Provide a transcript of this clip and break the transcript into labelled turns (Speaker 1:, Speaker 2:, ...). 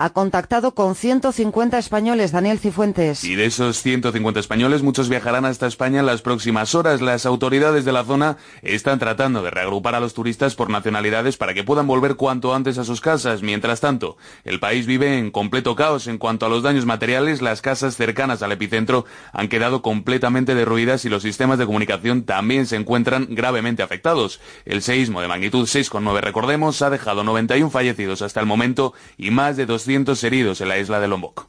Speaker 1: ha contactado con 150 españoles. Daniel Cifuentes.
Speaker 2: Y de esos 150 españoles, muchos viajarán hasta España en las próximas horas. Las autoridades de la zona están tratando de reagrupar a los turistas por nacionalidades para que puedan volver cuanto antes a sus casas. Mientras tanto, el país vive en completo caos en cuanto a los daños materiales. Las casas cercanas al epicentro han quedado completamente derruidas y los sistemas de comunicación también se encuentran gravemente afectados. El seísmo de magnitud 6,9, recordemos, ha dejado 91 fallecidos hasta el momento y más de 200 heridos en la isla de Lombok.